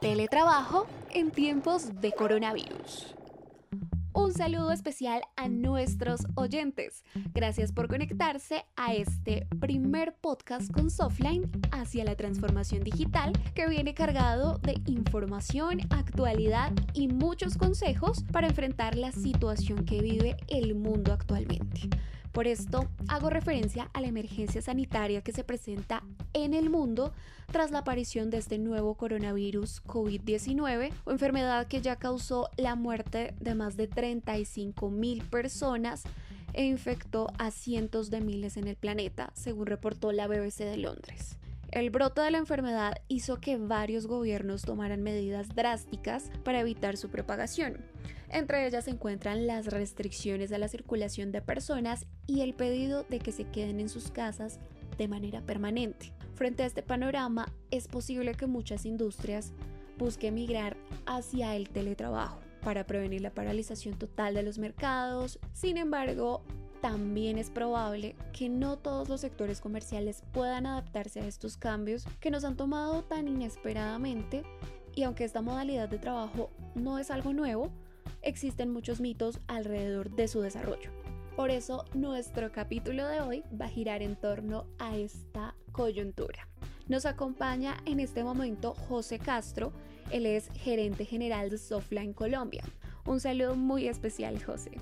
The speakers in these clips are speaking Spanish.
Teletrabajo en tiempos de coronavirus. Un saludo especial a nuestros oyentes. Gracias por conectarse a este primer podcast con Softline hacia la transformación digital que viene cargado de información, actualidad y muchos consejos para enfrentar la situación que vive el mundo actualmente. Por esto hago referencia a la emergencia sanitaria que se presenta en el mundo tras la aparición de este nuevo coronavirus COVID-19 o enfermedad que ya causó la muerte de más de 35 mil personas e infectó a cientos de miles en el planeta, según reportó la BBC de Londres. El brote de la enfermedad hizo que varios gobiernos tomaran medidas drásticas para evitar su propagación. Entre ellas se encuentran las restricciones a la circulación de personas y el pedido de que se queden en sus casas de manera permanente. Frente a este panorama, es posible que muchas industrias busquen migrar hacia el teletrabajo para prevenir la paralización total de los mercados. Sin embargo, también es probable que no todos los sectores comerciales puedan adaptarse a estos cambios que nos han tomado tan inesperadamente y aunque esta modalidad de trabajo no es algo nuevo, existen muchos mitos alrededor de su desarrollo. Por eso nuestro capítulo de hoy va a girar en torno a esta coyuntura. Nos acompaña en este momento José Castro, él es gerente general de Softline Colombia. Un saludo muy especial, José.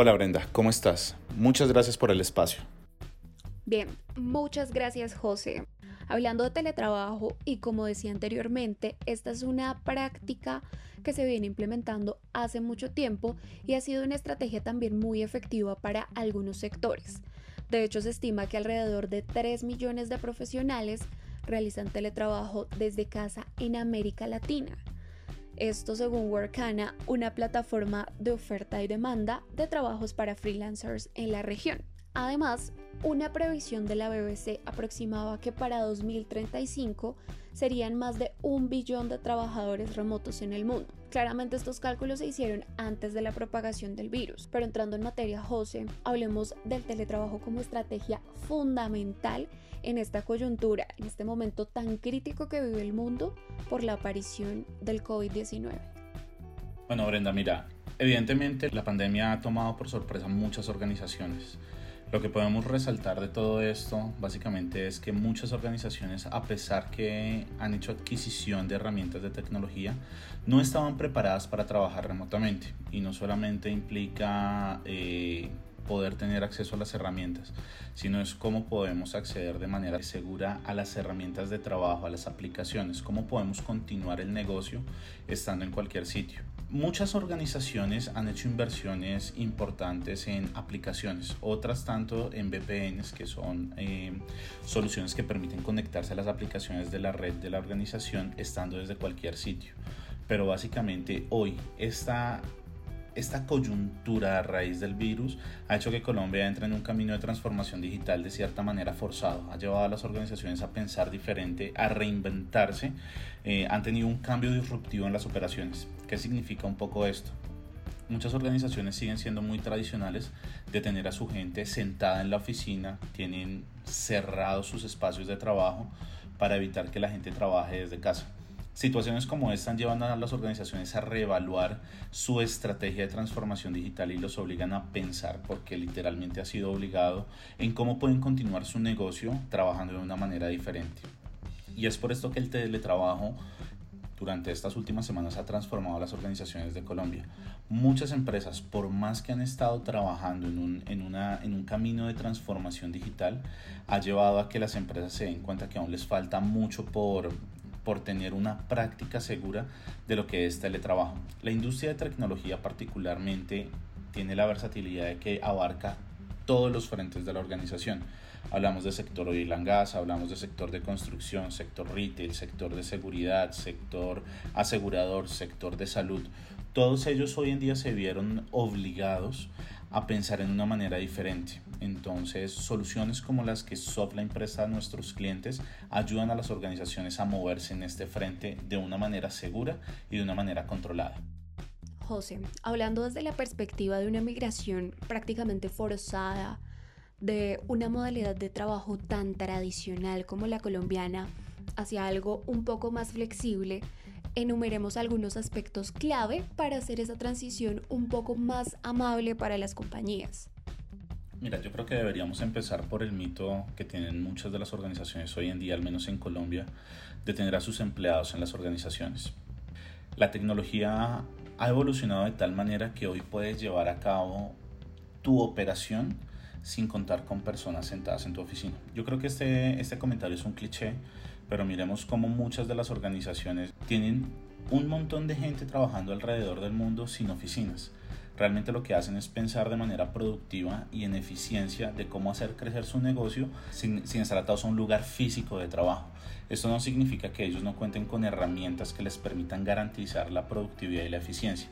Hola Brenda, ¿cómo estás? Muchas gracias por el espacio. Bien, muchas gracias José. Hablando de teletrabajo y como decía anteriormente, esta es una práctica que se viene implementando hace mucho tiempo y ha sido una estrategia también muy efectiva para algunos sectores. De hecho, se estima que alrededor de 3 millones de profesionales realizan teletrabajo desde casa en América Latina. Esto según Workana, una plataforma de oferta y demanda de trabajos para freelancers en la región. Además, una previsión de la BBC aproximaba que para 2035 serían más de un billón de trabajadores remotos en el mundo. Claramente estos cálculos se hicieron antes de la propagación del virus, pero entrando en materia, José, hablemos del teletrabajo como estrategia fundamental en esta coyuntura, en este momento tan crítico que vive el mundo por la aparición del COVID-19. Bueno, Brenda, mira, evidentemente la pandemia ha tomado por sorpresa muchas organizaciones. Lo que podemos resaltar de todo esto básicamente es que muchas organizaciones, a pesar que han hecho adquisición de herramientas de tecnología, no estaban preparadas para trabajar remotamente. Y no solamente implica eh, poder tener acceso a las herramientas, sino es cómo podemos acceder de manera segura a las herramientas de trabajo, a las aplicaciones, cómo podemos continuar el negocio estando en cualquier sitio. Muchas organizaciones han hecho inversiones importantes en aplicaciones, otras tanto en VPNs, que son eh, soluciones que permiten conectarse a las aplicaciones de la red de la organización estando desde cualquier sitio. Pero básicamente hoy esta esta coyuntura a raíz del virus ha hecho que Colombia entre en un camino de transformación digital de cierta manera forzado. Ha llevado a las organizaciones a pensar diferente, a reinventarse. Eh, han tenido un cambio disruptivo en las operaciones. ¿Qué significa un poco esto? Muchas organizaciones siguen siendo muy tradicionales de tener a su gente sentada en la oficina, tienen cerrados sus espacios de trabajo para evitar que la gente trabaje desde casa. Situaciones como esta llevan a las organizaciones a reevaluar su estrategia de transformación digital y los obligan a pensar, porque literalmente ha sido obligado, en cómo pueden continuar su negocio trabajando de una manera diferente. Y es por esto que el teletrabajo durante estas últimas semanas ha transformado a las organizaciones de Colombia. Muchas empresas, por más que han estado trabajando en un, camino de transformación digital, ha llevado a que las empresas se den cuenta que aún les falta mucho por por tener una práctica segura de lo que es teletrabajo. La industria de tecnología particularmente tiene la versatilidad de que abarca todos los frentes de la organización. Hablamos de sector oil and gas, hablamos de sector de construcción, sector retail, sector de seguridad, sector asegurador, sector de salud. Todos ellos hoy en día se vieron obligados a pensar en una manera diferente. Entonces, soluciones como las que Softline presta a nuestros clientes ayudan a las organizaciones a moverse en este frente de una manera segura y de una manera controlada. José, hablando desde la perspectiva de una migración prácticamente forzada, de una modalidad de trabajo tan tradicional como la colombiana, hacia algo un poco más flexible, enumeremos algunos aspectos clave para hacer esa transición un poco más amable para las compañías. Mira, yo creo que deberíamos empezar por el mito que tienen muchas de las organizaciones hoy en día, al menos en Colombia, de tener a sus empleados en las organizaciones. La tecnología ha evolucionado de tal manera que hoy puedes llevar a cabo tu operación sin contar con personas sentadas en tu oficina. Yo creo que este, este comentario es un cliché, pero miremos cómo muchas de las organizaciones tienen un montón de gente trabajando alrededor del mundo sin oficinas realmente lo que hacen es pensar de manera productiva y en eficiencia de cómo hacer crecer su negocio sin, sin estar atados a un lugar físico de trabajo. Esto no significa que ellos no cuenten con herramientas que les permitan garantizar la productividad y la eficiencia.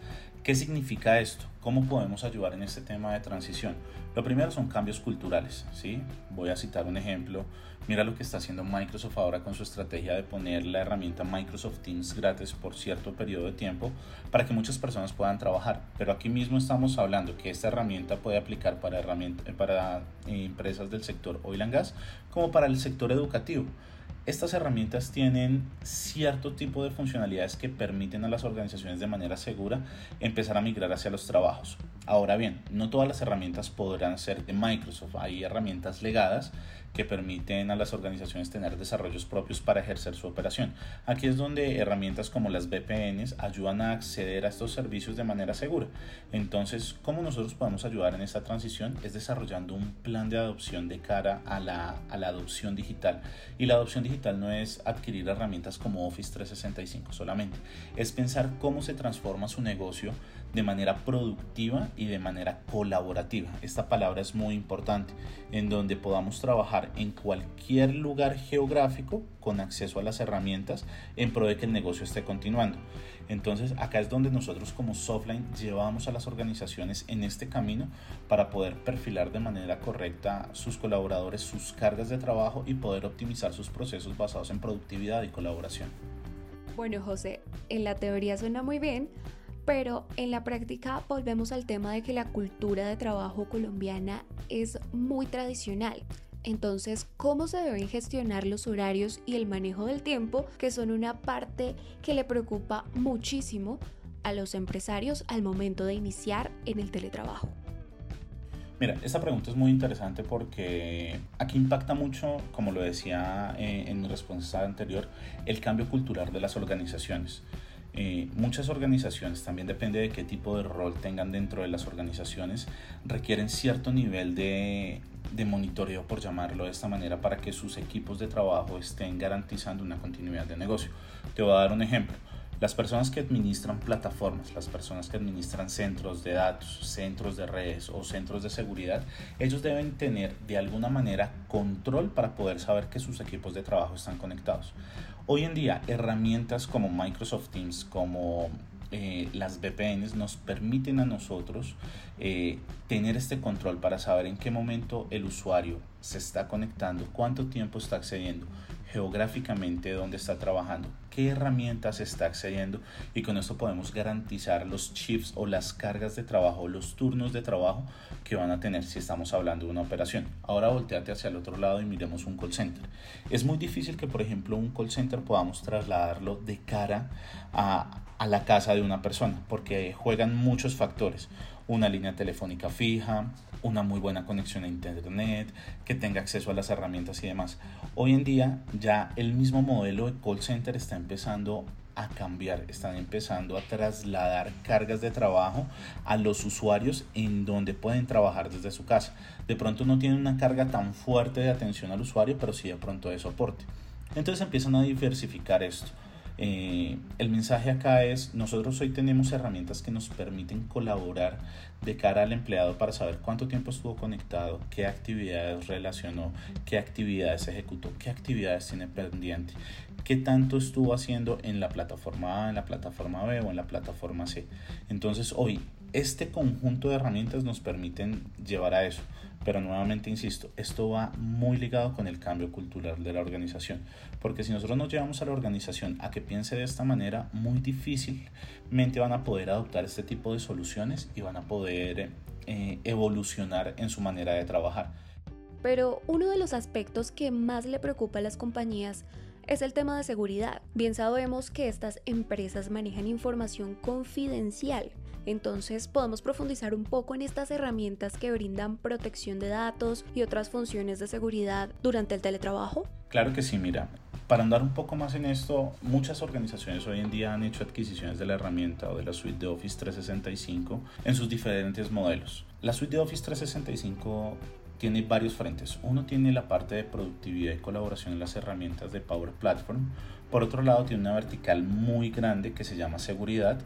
¿Qué significa esto? ¿Cómo podemos ayudar en este tema de transición? Lo primero son cambios culturales, ¿sí? Voy a citar un ejemplo. Mira lo que está haciendo Microsoft ahora con su estrategia de poner la herramienta Microsoft Teams gratis por cierto periodo de tiempo para que muchas personas puedan trabajar. Pero aquí mismo estamos hablando que esta herramienta puede aplicar para, para empresas del sector oil and gas como para el sector educativo. Estas herramientas tienen cierto tipo de funcionalidades que permiten a las organizaciones de manera segura empezar a migrar hacia los trabajos. Ahora bien, no todas las herramientas podrán ser de Microsoft. Hay herramientas legadas que permiten a las organizaciones tener desarrollos propios para ejercer su operación. Aquí es donde herramientas como las VPNs ayudan a acceder a estos servicios de manera segura. Entonces, ¿cómo nosotros podemos ayudar en esta transición? Es desarrollando un plan de adopción de cara a la, a la adopción digital. Y la adopción digital no es adquirir herramientas como Office 365 solamente, es pensar cómo se transforma su negocio de manera productiva y de manera colaborativa. Esta palabra es muy importante, en donde podamos trabajar en cualquier lugar geográfico con acceso a las herramientas en pro de que el negocio esté continuando. Entonces acá es donde nosotros como Softline llevamos a las organizaciones en este camino para poder perfilar de manera correcta sus colaboradores, sus cargas de trabajo y poder optimizar sus procesos basados en productividad y colaboración. Bueno, José, en la teoría suena muy bien, pero en la práctica volvemos al tema de que la cultura de trabajo colombiana es muy tradicional. Entonces, ¿cómo se deben gestionar los horarios y el manejo del tiempo, que son una parte que le preocupa muchísimo a los empresarios al momento de iniciar en el teletrabajo? Mira, esta pregunta es muy interesante porque aquí impacta mucho, como lo decía eh, en mi respuesta anterior, el cambio cultural de las organizaciones. Eh, muchas organizaciones, también depende de qué tipo de rol tengan dentro de las organizaciones, requieren cierto nivel de, de monitoreo, por llamarlo de esta manera, para que sus equipos de trabajo estén garantizando una continuidad de negocio. Te voy a dar un ejemplo. Las personas que administran plataformas, las personas que administran centros de datos, centros de redes o centros de seguridad, ellos deben tener de alguna manera control para poder saber que sus equipos de trabajo están conectados. Hoy en día, herramientas como Microsoft Teams, como eh, las VPNs nos permiten a nosotros eh, tener este control para saber en qué momento el usuario se está conectando, cuánto tiempo está accediendo, geográficamente dónde está trabajando, qué herramientas está accediendo y con esto podemos garantizar los chips o las cargas de trabajo, los turnos de trabajo que van a tener si estamos hablando de una operación. Ahora volteate hacia el otro lado y miremos un call center. Es muy difícil que por ejemplo un call center podamos trasladarlo de cara a, a la casa de una persona porque juegan muchos factores una línea telefónica fija, una muy buena conexión a internet, que tenga acceso a las herramientas y demás. Hoy en día ya el mismo modelo de call center está empezando a cambiar, están empezando a trasladar cargas de trabajo a los usuarios en donde pueden trabajar desde su casa. De pronto no tienen una carga tan fuerte de atención al usuario, pero sí de pronto de soporte. Entonces empiezan a diversificar esto. Eh, el mensaje acá es, nosotros hoy tenemos herramientas que nos permiten colaborar de cara al empleado para saber cuánto tiempo estuvo conectado, qué actividades relacionó, qué actividades ejecutó, qué actividades tiene pendiente, qué tanto estuvo haciendo en la plataforma A, en la plataforma B o en la plataforma C. Entonces hoy este conjunto de herramientas nos permiten llevar a eso. Pero nuevamente insisto, esto va muy ligado con el cambio cultural de la organización. Porque si nosotros nos llevamos a la organización a que piense de esta manera, muy difícilmente van a poder adoptar este tipo de soluciones y van a poder eh, evolucionar en su manera de trabajar. Pero uno de los aspectos que más le preocupa a las compañías es el tema de seguridad. Bien sabemos que estas empresas manejan información confidencial, entonces podemos profundizar un poco en estas herramientas que brindan protección de datos y otras funciones de seguridad durante el teletrabajo. Claro que sí, mira. Para andar un poco más en esto, muchas organizaciones hoy en día han hecho adquisiciones de la herramienta o de la suite de Office 365 en sus diferentes modelos. La suite de Office 365 tiene varios frentes. Uno tiene la parte de productividad y colaboración en las herramientas de Power Platform. Por otro lado, tiene una vertical muy grande que se llama seguridad,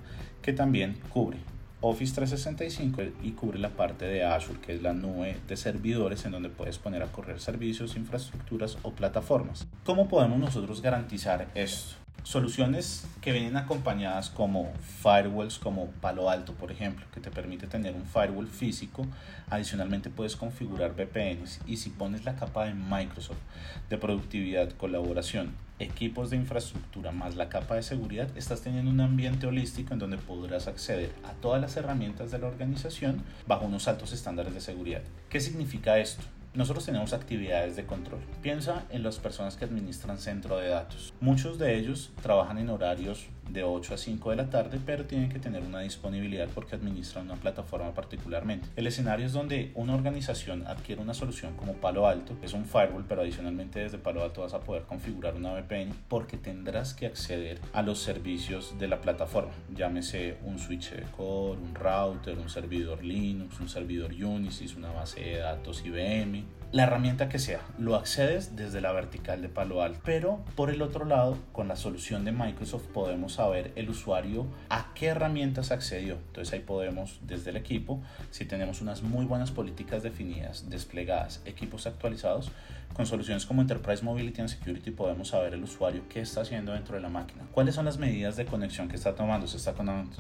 que también cubre Office 365 y cubre la parte de Azure, que es la nube de servidores en donde puedes poner a correr servicios, infraestructuras o plataformas. ¿Cómo podemos nosotros garantizar esto? Soluciones que vienen acompañadas como firewalls como Palo Alto, por ejemplo, que te permite tener un firewall físico. Adicionalmente puedes configurar VPNs y si pones la capa de Microsoft de productividad, colaboración, equipos de infraestructura más la capa de seguridad, estás teniendo un ambiente holístico en donde podrás acceder a todas las herramientas de la organización bajo unos altos estándares de seguridad. ¿Qué significa esto? Nosotros tenemos actividades de control. Piensa en las personas que administran centro de datos. Muchos de ellos trabajan en horarios de 8 a 5 de la tarde, pero tienen que tener una disponibilidad porque administran una plataforma particularmente. El escenario es donde una organización adquiere una solución como Palo Alto, es un firewall, pero adicionalmente desde Palo Alto vas a poder configurar una VPN porque tendrás que acceder a los servicios de la plataforma, llámese un switch de core, un router, un servidor Linux, un servidor Unisys, una base de datos IBM, la herramienta que sea, lo accedes desde la vertical de Palo Alto. Pero por el otro lado, con la solución de Microsoft podemos saber el usuario a qué herramientas accedió. Entonces ahí podemos desde el equipo, si tenemos unas muy buenas políticas definidas, desplegadas, equipos actualizados, con soluciones como Enterprise Mobility and Security podemos saber el usuario qué está haciendo dentro de la máquina. ¿Cuáles son las medidas de conexión que está tomando? Se está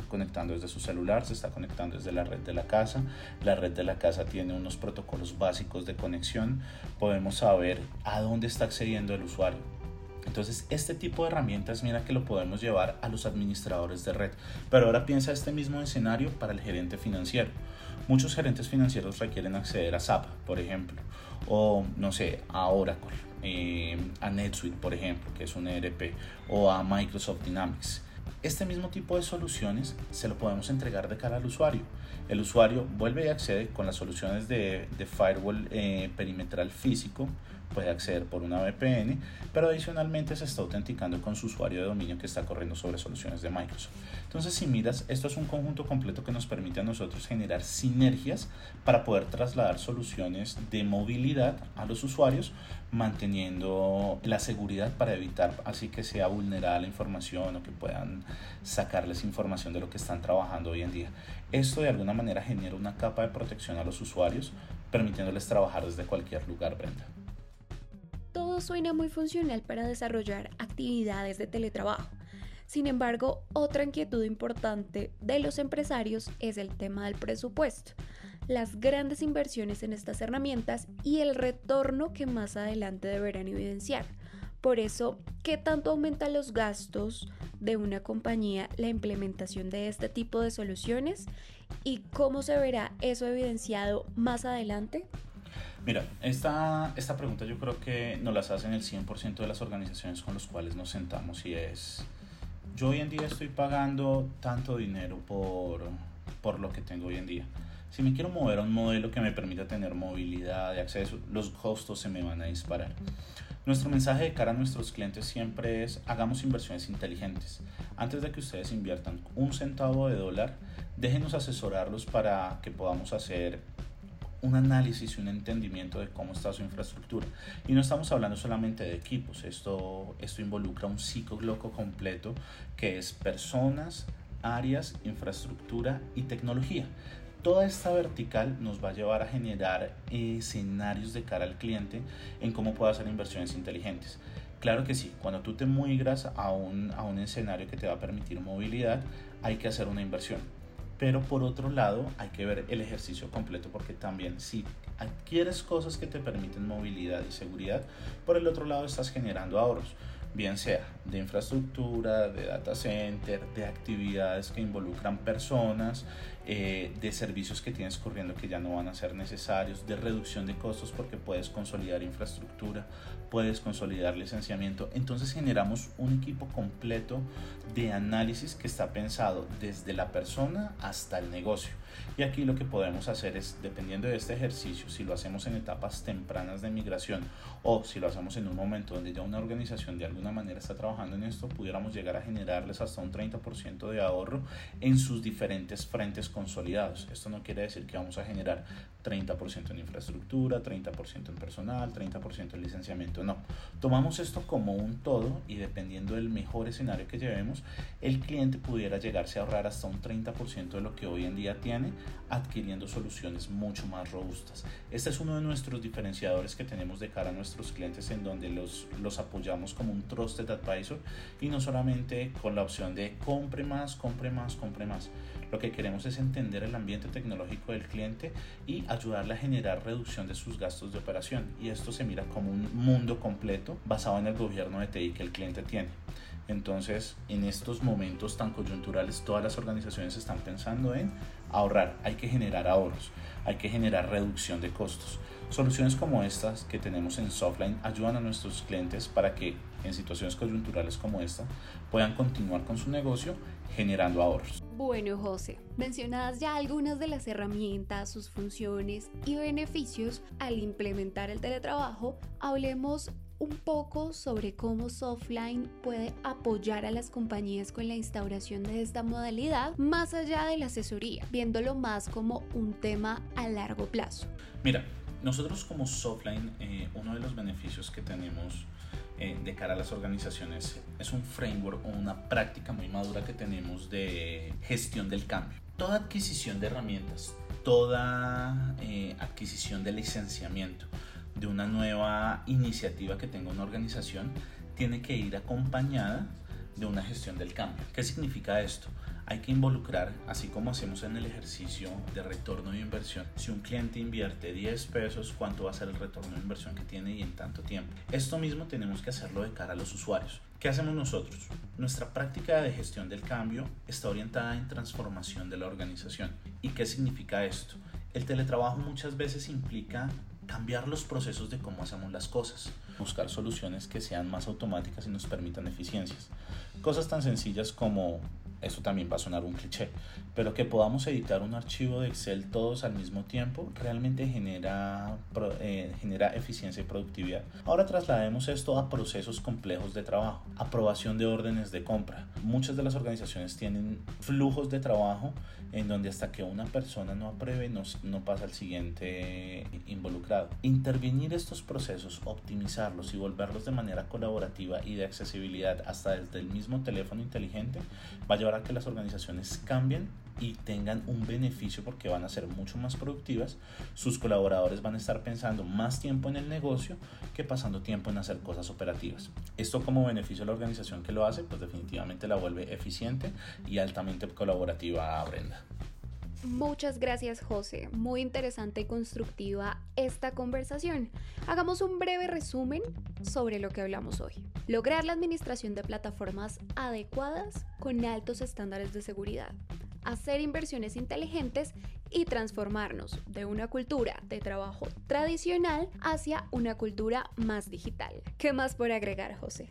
conectando desde su celular, se está conectando desde la red de la casa. La red de la casa tiene unos protocolos básicos de conexión. Podemos saber a dónde está accediendo el usuario. Entonces, este tipo de herramientas, mira que lo podemos llevar a los administradores de red. Pero ahora piensa este mismo escenario para el gerente financiero. Muchos gerentes financieros requieren acceder a SAP, por ejemplo, o no sé, a Oracle, eh, a NetSuite, por ejemplo, que es un ERP, o a Microsoft Dynamics. Este mismo tipo de soluciones se lo podemos entregar de cara al usuario. El usuario vuelve y accede con las soluciones de, firewall eh, perimetral físico puede acceder por una VPN, pero adicionalmente se está autenticando con su usuario de dominio que está corriendo sobre soluciones de Microsoft. Entonces, si miras, esto es un conjunto completo que nos permite a nosotros generar sinergias para poder trasladar soluciones de movilidad a los usuarios, manteniendo la seguridad para evitar así que sea vulnerada la información o que puedan sacarles información de lo que están trabajando hoy en día. Esto de alguna manera genera una capa de protección a los usuarios, permitiéndoles trabajar desde cualquier lugar, Brenda suena muy funcional para desarrollar actividades de teletrabajo. Sin embargo, otra inquietud importante de los empresarios es el tema del presupuesto, las grandes inversiones en estas herramientas y el retorno que más adelante deberán evidenciar. Por eso, ¿qué tanto aumenta los gastos de una compañía la implementación de este tipo de soluciones? ¿Y cómo se verá eso evidenciado más adelante? Mira, esta, esta pregunta yo creo que nos las hacen el 100% de las organizaciones con las cuales nos sentamos y es, yo hoy en día estoy pagando tanto dinero por, por lo que tengo hoy en día. Si me quiero mover a un modelo que me permita tener movilidad de acceso, los costos se me van a disparar. Nuestro mensaje de cara a nuestros clientes siempre es hagamos inversiones inteligentes. Antes de que ustedes inviertan un centavo de dólar, déjenos asesorarlos para que podamos hacer un análisis y un entendimiento de cómo está su infraestructura. Y no estamos hablando solamente de equipos, esto, esto involucra un ciclo completo que es personas, áreas, infraestructura y tecnología. Toda esta vertical nos va a llevar a generar escenarios de cara al cliente en cómo puede hacer inversiones inteligentes. Claro que sí, cuando tú te migras a un, a un escenario que te va a permitir movilidad, hay que hacer una inversión pero por otro lado hay que ver el ejercicio completo porque también si adquieres cosas que te permiten movilidad y seguridad, por el otro lado estás generando ahorros, bien sea de infraestructura, de data center, de actividades que involucran personas, eh, de servicios que tienes corriendo que ya no van a ser necesarios, de reducción de costos porque puedes consolidar infraestructura, puedes consolidar licenciamiento. Entonces generamos un equipo completo de análisis que está pensado desde la persona hasta el negocio. Y aquí lo que podemos hacer es, dependiendo de este ejercicio, si lo hacemos en etapas tempranas de migración o si lo hacemos en un momento donde ya una organización de alguna manera está trabajando en esto, pudiéramos llegar a generarles hasta un 30% de ahorro en sus diferentes frentes consolidados. Esto no quiere decir que vamos a generar 30% en infraestructura, 30% en personal, 30% en licenciamiento. No, tomamos esto como un todo y dependiendo del mejor escenario que llevemos, el cliente pudiera llegarse a ahorrar hasta un 30% de lo que hoy en día tiene adquiriendo soluciones mucho más robustas. Este es uno de nuestros diferenciadores que tenemos de cara a nuestros clientes en donde los, los apoyamos como un trusted advisor y no solamente con la opción de compre más, compre más, compre más. Lo que queremos es entender el ambiente tecnológico del cliente y ayudarle a generar reducción de sus gastos de operación. Y esto se mira como un mundo completo basado en el gobierno de TI que el cliente tiene. Entonces, en estos momentos tan coyunturales, todas las organizaciones están pensando en ahorrar, hay que generar ahorros, hay que generar reducción de costos. Soluciones como estas que tenemos en Softline ayudan a nuestros clientes para que en situaciones coyunturales como esta puedan continuar con su negocio generando ahorros. Bueno, José, mencionadas ya algunas de las herramientas, sus funciones y beneficios al implementar el teletrabajo, hablemos un poco sobre cómo Softline puede apoyar a las compañías con la instauración de esta modalidad más allá de la asesoría, viéndolo más como un tema a largo plazo. Mira, nosotros como Softline, eh, uno de los beneficios que tenemos eh, de cara a las organizaciones es un framework o una práctica muy madura que tenemos de gestión del cambio. Toda adquisición de herramientas, toda eh, adquisición de licenciamiento de una nueva iniciativa que tenga una organización tiene que ir acompañada de una gestión del cambio. ¿Qué significa esto? hay que involucrar, así como hacemos en el ejercicio de retorno de inversión, si un cliente invierte 10 pesos, cuánto va a ser el retorno de inversión que tiene y en tanto tiempo. Esto mismo tenemos que hacerlo de cara a los usuarios. ¿Qué hacemos nosotros? Nuestra práctica de gestión del cambio está orientada en transformación de la organización. ¿Y qué significa esto? El teletrabajo muchas veces implica cambiar los procesos de cómo hacemos las cosas, buscar soluciones que sean más automáticas y nos permitan eficiencias. Cosas tan sencillas como esto también va a sonar un cliché, pero que podamos editar un archivo de Excel todos al mismo tiempo realmente genera, eh, genera eficiencia y productividad. Ahora traslademos esto a procesos complejos de trabajo, aprobación de órdenes de compra. Muchas de las organizaciones tienen flujos de trabajo en donde hasta que una persona no apruebe no, no pasa al siguiente involucrado. Intervenir estos procesos, optimizarlos y volverlos de manera colaborativa y de accesibilidad hasta desde el mismo teléfono inteligente va a llevar a que las organizaciones cambien y tengan un beneficio porque van a ser mucho más productivas, sus colaboradores van a estar pensando más tiempo en el negocio que pasando tiempo en hacer cosas operativas. Esto como beneficio a la organización que lo hace, pues definitivamente la vuelve eficiente y altamente colaborativa a Brenda. Muchas gracias José, muy interesante y constructiva esta conversación. Hagamos un breve resumen sobre lo que hablamos hoy. Lograr la administración de plataformas adecuadas con altos estándares de seguridad. Hacer inversiones inteligentes y transformarnos de una cultura de trabajo tradicional hacia una cultura más digital. ¿Qué más por agregar, José?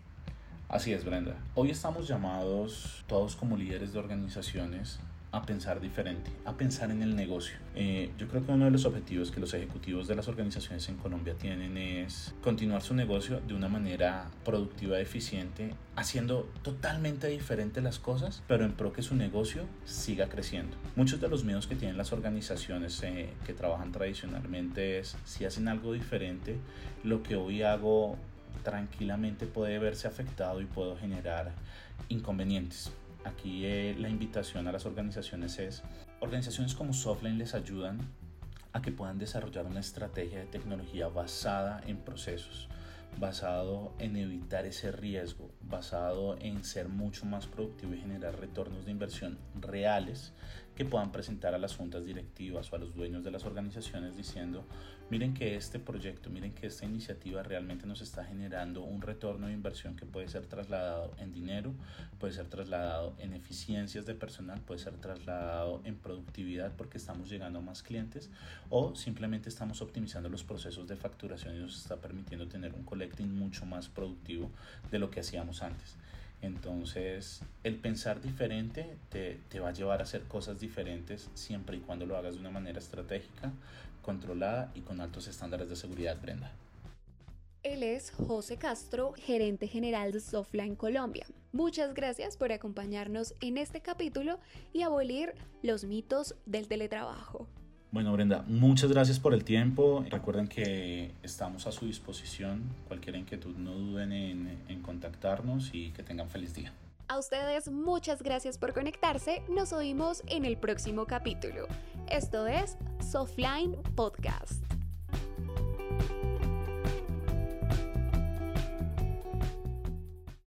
Así es, Brenda. Hoy estamos llamados todos como líderes de organizaciones a pensar diferente, a pensar en el negocio. Eh, yo creo que uno de los objetivos que los ejecutivos de las organizaciones en Colombia tienen es continuar su negocio de una manera productiva, eficiente, haciendo totalmente diferente las cosas, pero en pro que su negocio siga creciendo. Muchos de los miedos que tienen las organizaciones eh, que trabajan tradicionalmente es si hacen algo diferente, lo que hoy hago tranquilamente puede verse afectado y puedo generar inconvenientes. Aquí eh, la invitación a las organizaciones es, organizaciones como Softline les ayudan a que puedan desarrollar una estrategia de tecnología basada en procesos, basado en evitar ese riesgo, basado en ser mucho más productivo y generar retornos de inversión reales que puedan presentar a las juntas directivas o a los dueños de las organizaciones diciendo miren que este proyecto, miren que esta iniciativa realmente nos está generando un retorno de inversión que puede ser trasladado en dinero, puede ser trasladado en eficiencias de personal, puede ser trasladado en productividad porque estamos llegando a más clientes o simplemente estamos optimizando los procesos de facturación y nos está permitiendo tener un collecting mucho más productivo de lo que hacíamos antes. Entonces, el pensar diferente te, te, va a llevar a hacer cosas diferentes siempre y cuando lo hagas de una manera estratégica, controlada y con altos estándares de seguridad, Brenda. Él es José Castro, gerente general de Softline Colombia. Muchas gracias por acompañarnos en este capítulo y abolir los mitos del teletrabajo. Bueno, Brenda, muchas gracias por el tiempo. Recuerden que estamos a su disposición. Cualquier inquietud no duden en, contactarnos y que tengan feliz día. A ustedes muchas gracias por conectarse. Nos oímos en el próximo capítulo. Esto es Softline Podcast.